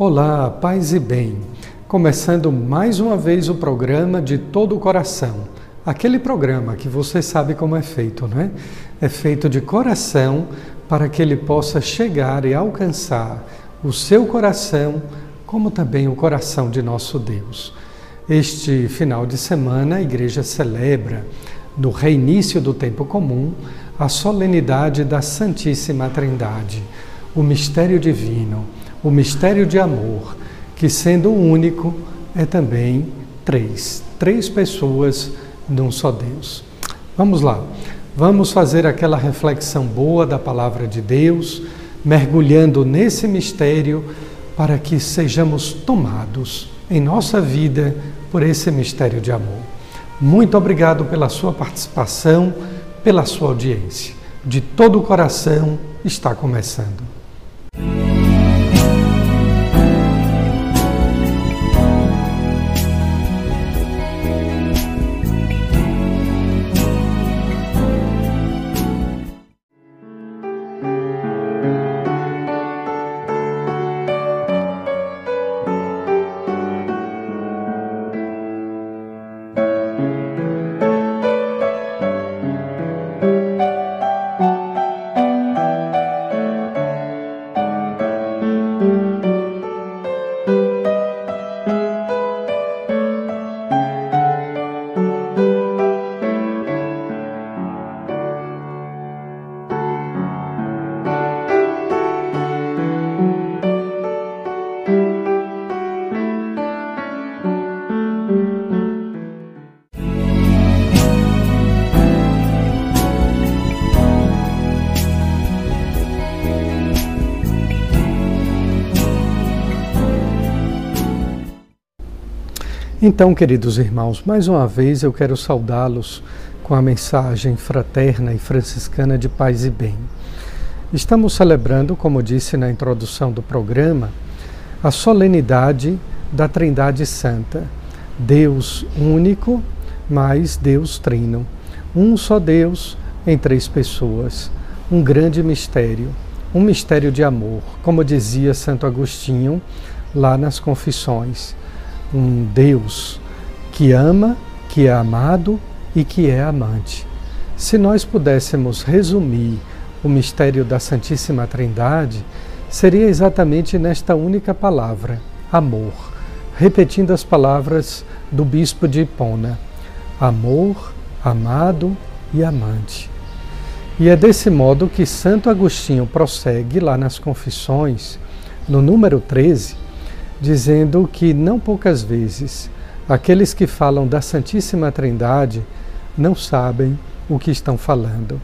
Olá, paz e bem. Começando mais uma vez o programa de todo o coração. Aquele programa que você sabe como é feito, não é? É feito de coração para que ele possa chegar e alcançar o seu coração, como também o coração de nosso Deus. Este final de semana a igreja celebra, no reinício do tempo comum, a solenidade da Santíssima Trindade, o mistério divino o mistério de amor, que sendo único, é também três. Três pessoas num só Deus. Vamos lá, vamos fazer aquela reflexão boa da palavra de Deus, mergulhando nesse mistério para que sejamos tomados em nossa vida por esse mistério de amor. Muito obrigado pela sua participação, pela sua audiência. De todo o coração está começando. Então, queridos irmãos, mais uma vez eu quero saudá-los com a mensagem fraterna e franciscana de paz e bem. Estamos celebrando, como disse na introdução do programa, a solenidade da Trindade Santa, Deus único, mas Deus trino. Um só Deus em três pessoas, um grande mistério, um mistério de amor, como dizia Santo Agostinho lá nas Confissões um Deus que ama, que é amado e que é amante. Se nós pudéssemos resumir o mistério da Santíssima Trindade, seria exatamente nesta única palavra, amor, repetindo as palavras do bispo de Hipona: amor, amado e amante. E é desse modo que Santo Agostinho prossegue lá nas Confissões, no número 13, dizendo que não poucas vezes aqueles que falam da Santíssima Trindade não sabem o que estão falando.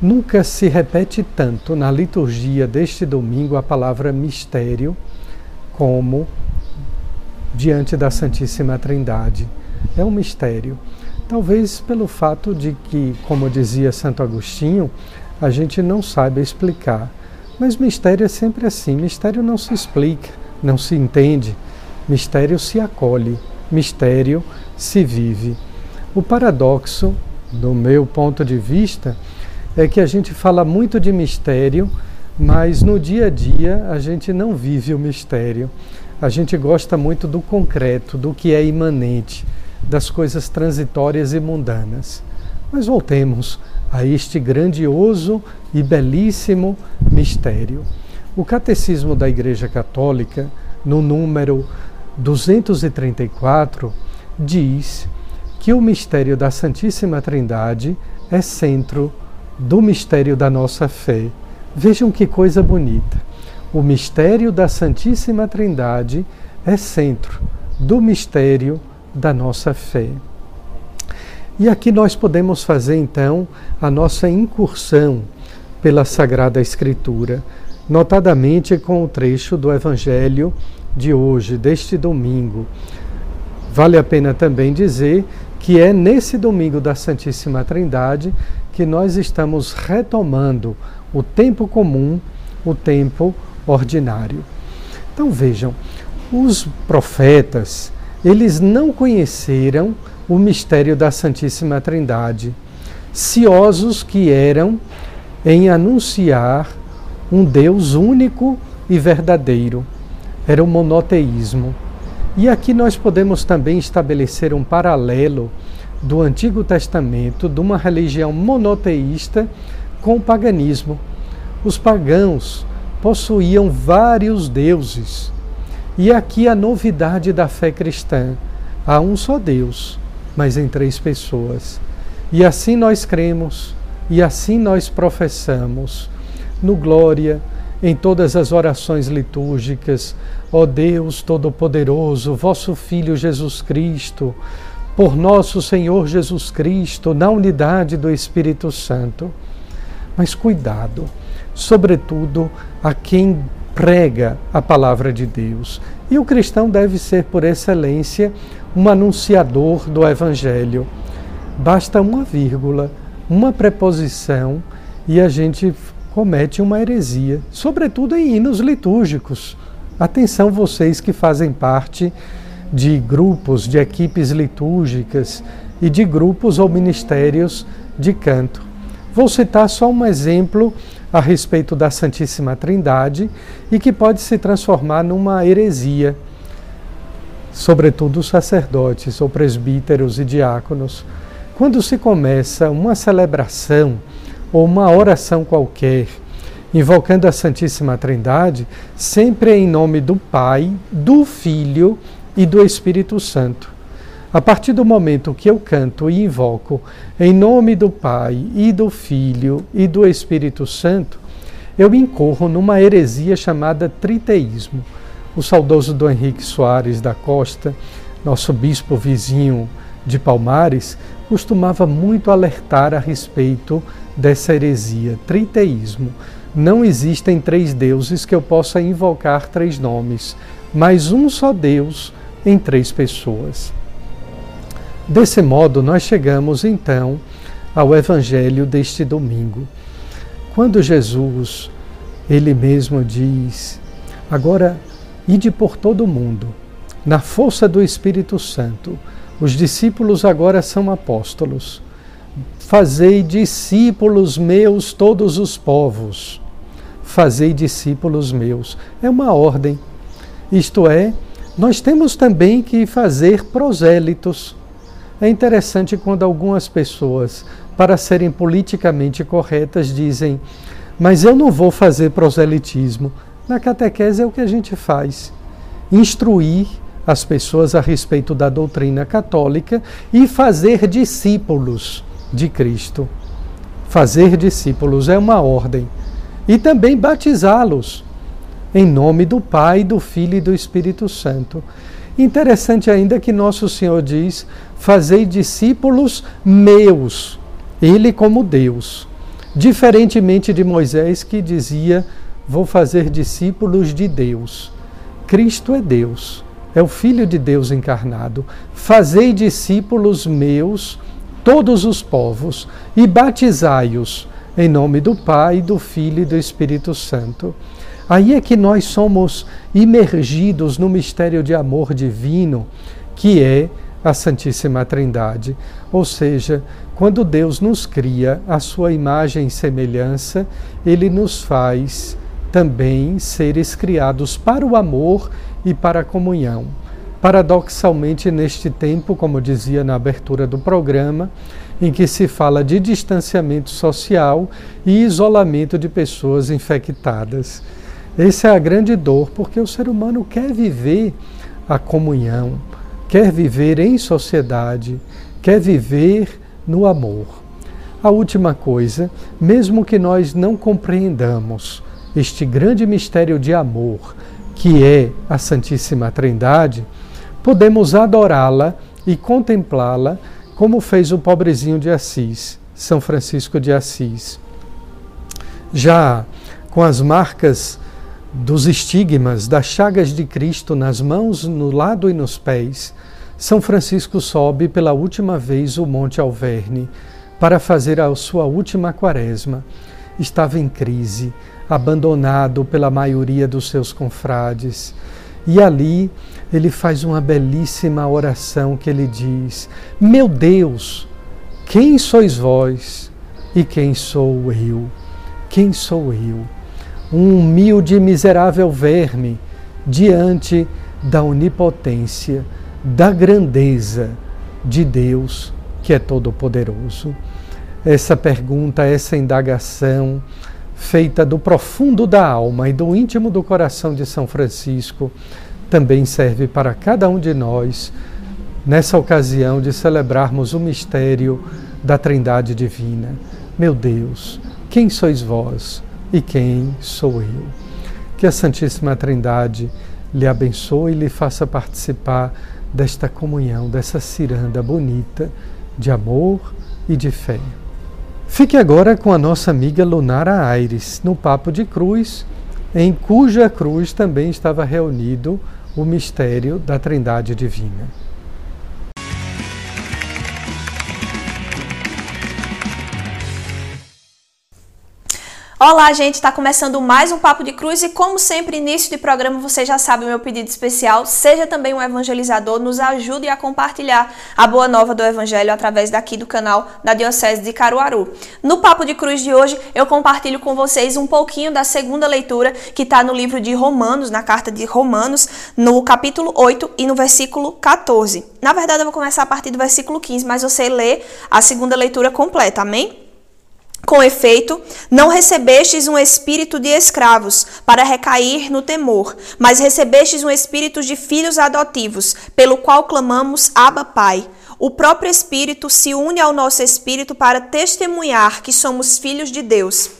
Nunca se repete tanto na liturgia deste domingo a palavra mistério como diante da Santíssima Trindade. É um mistério. Talvez pelo fato de que, como dizia Santo Agostinho, a gente não saiba explicar. Mas mistério é sempre assim: mistério não se explica não se entende, mistério se acolhe, mistério se vive. O paradoxo, do meu ponto de vista, é que a gente fala muito de mistério, mas no dia a dia a gente não vive o mistério. A gente gosta muito do concreto, do que é imanente, das coisas transitórias e mundanas. Mas voltemos a este grandioso e belíssimo mistério. O Catecismo da Igreja Católica, no número 234, diz que o mistério da Santíssima Trindade é centro do mistério da nossa fé. Vejam que coisa bonita. O mistério da Santíssima Trindade é centro do mistério da nossa fé. E aqui nós podemos fazer então a nossa incursão pela Sagrada Escritura notadamente com o trecho do Evangelho de hoje, deste domingo. Vale a pena também dizer que é nesse domingo da Santíssima Trindade que nós estamos retomando o tempo comum, o tempo ordinário. Então vejam, os profetas, eles não conheceram o mistério da Santíssima Trindade, ciosos que eram em anunciar um Deus único e verdadeiro. Era o monoteísmo. E aqui nós podemos também estabelecer um paralelo do Antigo Testamento, de uma religião monoteísta, com o paganismo. Os pagãos possuíam vários deuses. E aqui a novidade da fé cristã: há um só Deus, mas em três pessoas. E assim nós cremos, e assim nós professamos, no glória, em todas as orações litúrgicas, ó Deus Todo-Poderoso, vosso Filho Jesus Cristo, por nosso Senhor Jesus Cristo, na unidade do Espírito Santo. Mas cuidado, sobretudo a quem prega a palavra de Deus. E o cristão deve ser, por excelência, um anunciador do Evangelho. Basta uma vírgula, uma preposição e a gente comete uma heresia, sobretudo em hinos litúrgicos. Atenção, vocês que fazem parte de grupos, de equipes litúrgicas e de grupos ou ministérios de canto. Vou citar só um exemplo a respeito da Santíssima Trindade e que pode se transformar numa heresia, sobretudo os sacerdotes ou presbíteros e diáconos. Quando se começa uma celebração ou uma oração qualquer, invocando a Santíssima Trindade, sempre em nome do Pai, do Filho e do Espírito Santo. A partir do momento que eu canto e invoco em nome do Pai e do Filho e do Espírito Santo, eu incorro numa heresia chamada triteísmo. O saudoso Dom Henrique Soares da Costa, nosso bispo vizinho de Palmares, costumava muito alertar a respeito dessa heresia, triteísmo. Não existem três deuses que eu possa invocar três nomes, mas um só Deus em três pessoas. Desse modo, nós chegamos então ao evangelho deste domingo. Quando Jesus, ele mesmo diz: Agora ide por todo o mundo, na força do Espírito Santo. Os discípulos agora são apóstolos Fazei discípulos meus todos os povos. Fazei discípulos meus. É uma ordem. Isto é, nós temos também que fazer prosélitos. É interessante quando algumas pessoas, para serem politicamente corretas, dizem: Mas eu não vou fazer proselitismo. Na catequese é o que a gente faz: instruir as pessoas a respeito da doutrina católica e fazer discípulos de Cristo. Fazer discípulos é uma ordem. E também batizá-los em nome do Pai, do Filho e do Espírito Santo. Interessante ainda que nosso Senhor diz: Fazei discípulos meus, Ele como Deus. Diferentemente de Moisés que dizia: Vou fazer discípulos de Deus. Cristo é Deus, é o Filho de Deus encarnado. Fazei discípulos meus todos os povos e batizai-os em nome do Pai, do Filho e do Espírito Santo. Aí é que nós somos imergidos no mistério de amor divino, que é a Santíssima Trindade. Ou seja, quando Deus nos cria a sua imagem e semelhança, ele nos faz também seres criados para o amor e para a comunhão. Paradoxalmente, neste tempo, como dizia na abertura do programa, em que se fala de distanciamento social e isolamento de pessoas infectadas. Essa é a grande dor, porque o ser humano quer viver a comunhão, quer viver em sociedade, quer viver no amor. A última coisa, mesmo que nós não compreendamos este grande mistério de amor, que é a Santíssima Trindade, podemos adorá-la e contemplá-la como fez o pobrezinho de Assis, São Francisco de Assis. Já com as marcas dos estigmas, das chagas de Cristo nas mãos, no lado e nos pés, São Francisco sobe pela última vez o Monte Alverne para fazer a sua última quaresma. Estava em crise, abandonado pela maioria dos seus confrades. E ali ele faz uma belíssima oração que ele diz: Meu Deus, quem sois vós e quem sou eu? Quem sou eu? um humilde e miserável verme diante da onipotência, da grandeza de Deus que é todo-poderoso. Essa pergunta, essa indagação, feita do profundo da alma e do íntimo do coração de São Francisco, também serve para cada um de nós, nessa ocasião de celebrarmos o mistério da Trindade Divina. Meu Deus, quem sois vós? e quem sou eu. Que a Santíssima Trindade lhe abençoe e lhe faça participar desta comunhão, dessa ciranda bonita de amor e de fé. Fique agora com a nossa amiga Lunara Aires, no Papo de Cruz, em cuja cruz também estava reunido o mistério da Trindade Divina. Olá, gente, está começando mais um Papo de Cruz e como sempre, início de programa, você já sabe o meu pedido especial, seja também um evangelizador, nos ajude a compartilhar a boa nova do evangelho através daqui do canal da Diocese de Caruaru. No Papo de Cruz de hoje, eu compartilho com vocês um pouquinho da segunda leitura que está no livro de Romanos, na carta de Romanos, no capítulo 8 e no versículo 14. Na verdade, eu vou começar a partir do versículo 15, mas você lê a segunda leitura completa, amém? Com efeito, não recebestes um espírito de escravos para recair no temor, mas recebestes um espírito de filhos adotivos, pelo qual clamamos Abba Pai. O próprio Espírito se une ao nosso espírito para testemunhar que somos filhos de Deus.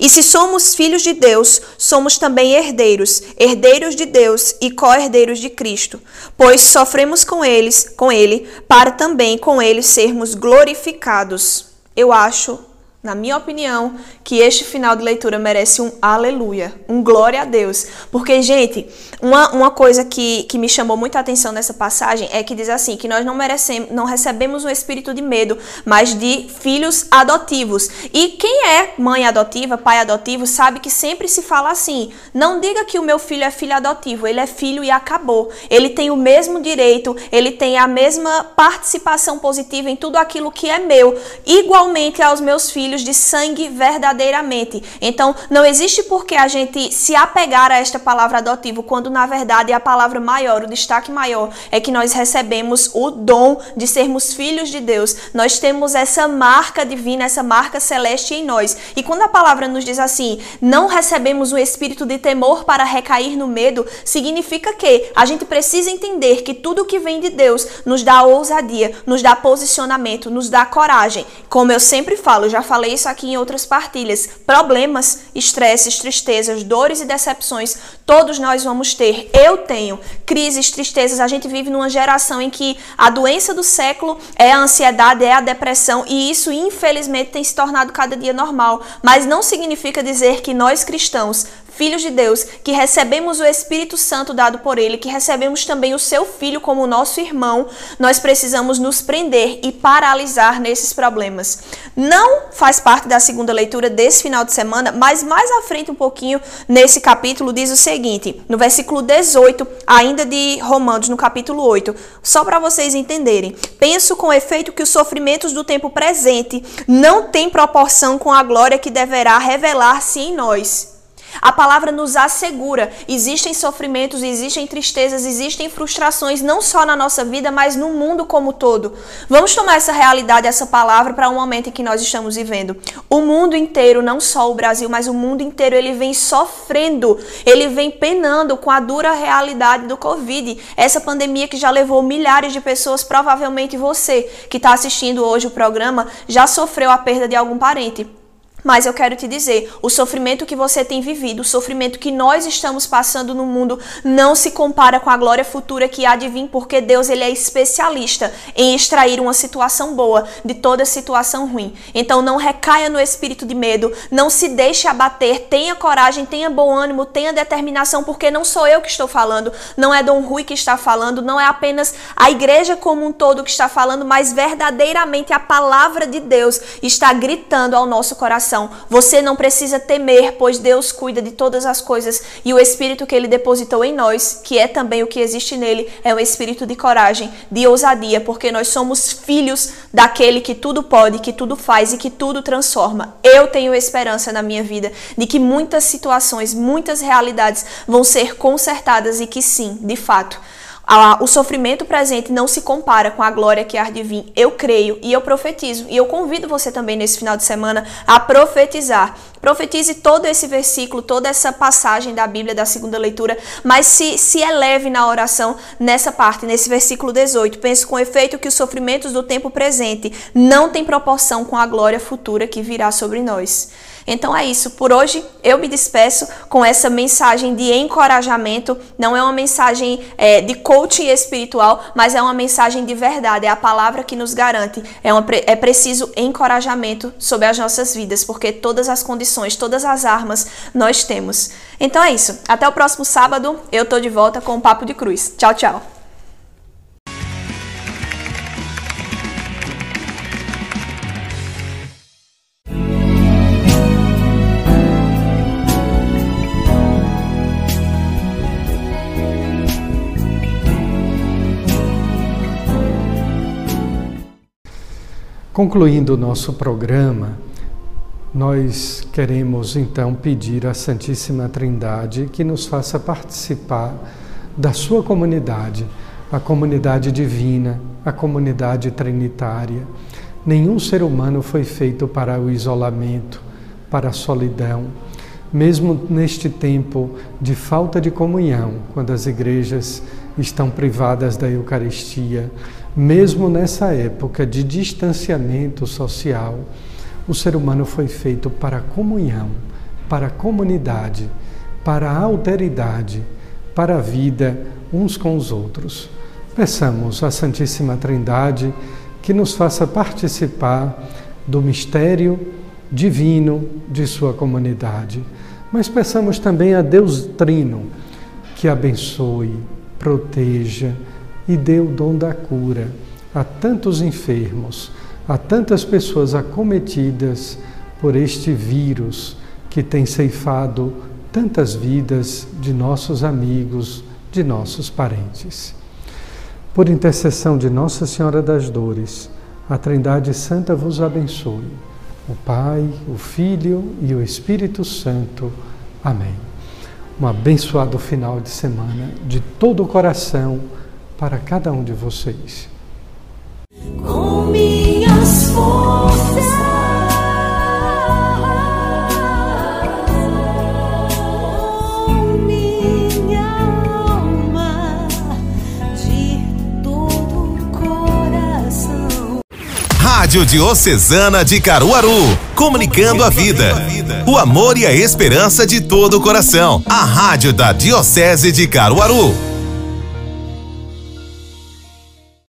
E se somos filhos de Deus, somos também herdeiros, herdeiros de Deus e co-herdeiros de Cristo, pois sofremos com eles, com ele, para também com ele sermos glorificados. Eu acho na minha opinião, que este final de leitura merece um aleluia, um glória a Deus. Porque, gente, uma, uma coisa que, que me chamou muita atenção nessa passagem é que diz assim: que nós não merecemos, não recebemos um espírito de medo, mas de filhos adotivos. E quem é mãe adotiva, pai adotivo, sabe que sempre se fala assim: não diga que o meu filho é filho adotivo, ele é filho e acabou. Ele tem o mesmo direito, ele tem a mesma participação positiva em tudo aquilo que é meu, igualmente aos meus filhos filhos de sangue verdadeiramente. Então, não existe por que a gente se apegar a esta palavra adotivo, quando na verdade a palavra maior, o destaque maior, é que nós recebemos o dom de sermos filhos de Deus. Nós temos essa marca divina, essa marca celeste em nós. E quando a palavra nos diz assim, não recebemos o espírito de temor para recair no medo, significa que a gente precisa entender que tudo que vem de Deus nos dá ousadia, nos dá posicionamento, nos dá coragem. Como eu sempre falo, já falei falei isso aqui em outras partilhas. Problemas, estresses, tristezas, dores e decepções, todos nós vamos ter. Eu tenho crises, tristezas. A gente vive numa geração em que a doença do século é a ansiedade, é a depressão, e isso, infelizmente, tem se tornado cada dia normal. Mas não significa dizer que nós cristãos filhos de Deus, que recebemos o Espírito Santo dado por Ele, que recebemos também o Seu Filho como nosso irmão, nós precisamos nos prender e paralisar nesses problemas. Não faz parte da segunda leitura desse final de semana, mas mais à frente um pouquinho, nesse capítulo, diz o seguinte, no versículo 18, ainda de Romanos, no capítulo 8, só para vocês entenderem. Penso com efeito que os sofrimentos do tempo presente não têm proporção com a glória que deverá revelar-se em nós. A palavra nos assegura: existem sofrimentos, existem tristezas, existem frustrações, não só na nossa vida, mas no mundo como todo. Vamos tomar essa realidade, essa palavra, para um momento em que nós estamos vivendo. O mundo inteiro, não só o Brasil, mas o mundo inteiro, ele vem sofrendo, ele vem penando com a dura realidade do Covid. Essa pandemia que já levou milhares de pessoas, provavelmente você que está assistindo hoje o programa, já sofreu a perda de algum parente. Mas eu quero te dizer, o sofrimento que você tem vivido, o sofrimento que nós estamos passando no mundo, não se compara com a glória futura que há de vir, porque Deus ele é especialista em extrair uma situação boa de toda situação ruim. Então não recaia no espírito de medo, não se deixe abater, tenha coragem, tenha bom ânimo, tenha determinação, porque não sou eu que estou falando, não é Dom Rui que está falando, não é apenas a igreja como um todo que está falando, mas verdadeiramente a palavra de Deus está gritando ao nosso coração coração. Você não precisa temer, pois Deus cuida de todas as coisas e o espírito que ele depositou em nós, que é também o que existe nele, é um espírito de coragem, de ousadia, porque nós somos filhos daquele que tudo pode, que tudo faz e que tudo transforma. Eu tenho esperança na minha vida de que muitas situações, muitas realidades vão ser consertadas e que sim, de fato, o sofrimento presente não se compara com a glória que há de vir. Eu creio e eu profetizo. E eu convido você também nesse final de semana a profetizar. Profetize todo esse versículo, toda essa passagem da Bíblia, da segunda leitura, mas se, se eleve na oração nessa parte, nesse versículo 18. Pense com efeito que os sofrimentos do tempo presente não têm proporção com a glória futura que virá sobre nós. Então é isso. Por hoje eu me despeço com essa mensagem de encorajamento. Não é uma mensagem é, de coaching espiritual, mas é uma mensagem de verdade. É a palavra que nos garante. É, uma, é preciso encorajamento sobre as nossas vidas, porque todas as condições, todas as armas nós temos. Então é isso. Até o próximo sábado. Eu tô de volta com o Papo de Cruz. Tchau, tchau. Concluindo o nosso programa, nós queremos então pedir à Santíssima Trindade que nos faça participar da sua comunidade, a comunidade divina, a comunidade trinitária. Nenhum ser humano foi feito para o isolamento, para a solidão. Mesmo neste tempo de falta de comunhão, quando as igrejas estão privadas da Eucaristia, mesmo nessa época de distanciamento social, o ser humano foi feito para a comunhão, para a comunidade, para a alteridade, para a vida uns com os outros. Peçamos à Santíssima Trindade que nos faça participar do mistério divino de sua comunidade. Mas peçamos também a Deus Trino que abençoe, proteja, e deu o dom da cura a tantos enfermos, a tantas pessoas acometidas por este vírus que tem ceifado tantas vidas de nossos amigos, de nossos parentes. Por intercessão de Nossa Senhora das Dores, a Trindade Santa vos abençoe. O Pai, o Filho e o Espírito Santo. Amém. Um abençoado final de semana de todo o coração para cada um de vocês. Com minhas forças. Rádio Diocesana de Caruaru, comunicando a vida, o amor e a esperança de todo o coração. A Rádio da Diocese de Caruaru.